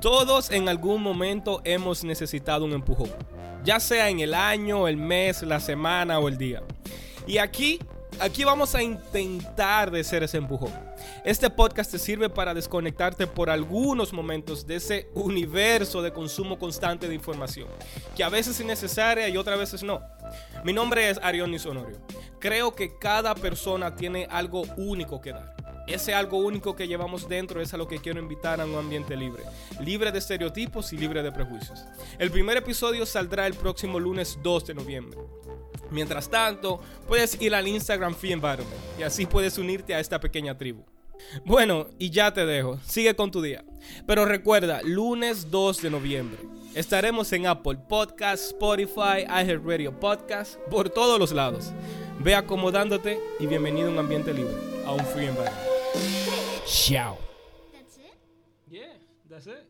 Todos en algún momento hemos necesitado un empujón, ya sea en el año, el mes, la semana o el día. Y aquí, aquí vamos a intentar de ser ese empujón. Este podcast te sirve para desconectarte por algunos momentos de ese universo de consumo constante de información, que a veces es necesaria y otras veces no. Mi nombre es Arión Sonorio. Creo que cada persona tiene algo único que dar ese algo único que llevamos dentro es a lo que quiero invitar a un ambiente libre, libre de estereotipos y libre de prejuicios. El primer episodio saldrá el próximo lunes 2 de noviembre. Mientras tanto, puedes ir al Instagram Free Environment y así puedes unirte a esta pequeña tribu. Bueno, y ya te dejo, sigue con tu día. Pero recuerda, lunes 2 de noviembre. Estaremos en Apple Podcast, Spotify, iHeartRadio Podcast, por todos los lados. Ve acomodándote y bienvenido a un ambiente libre, a un free environment. Ciao. That's it? Yeah, that's it.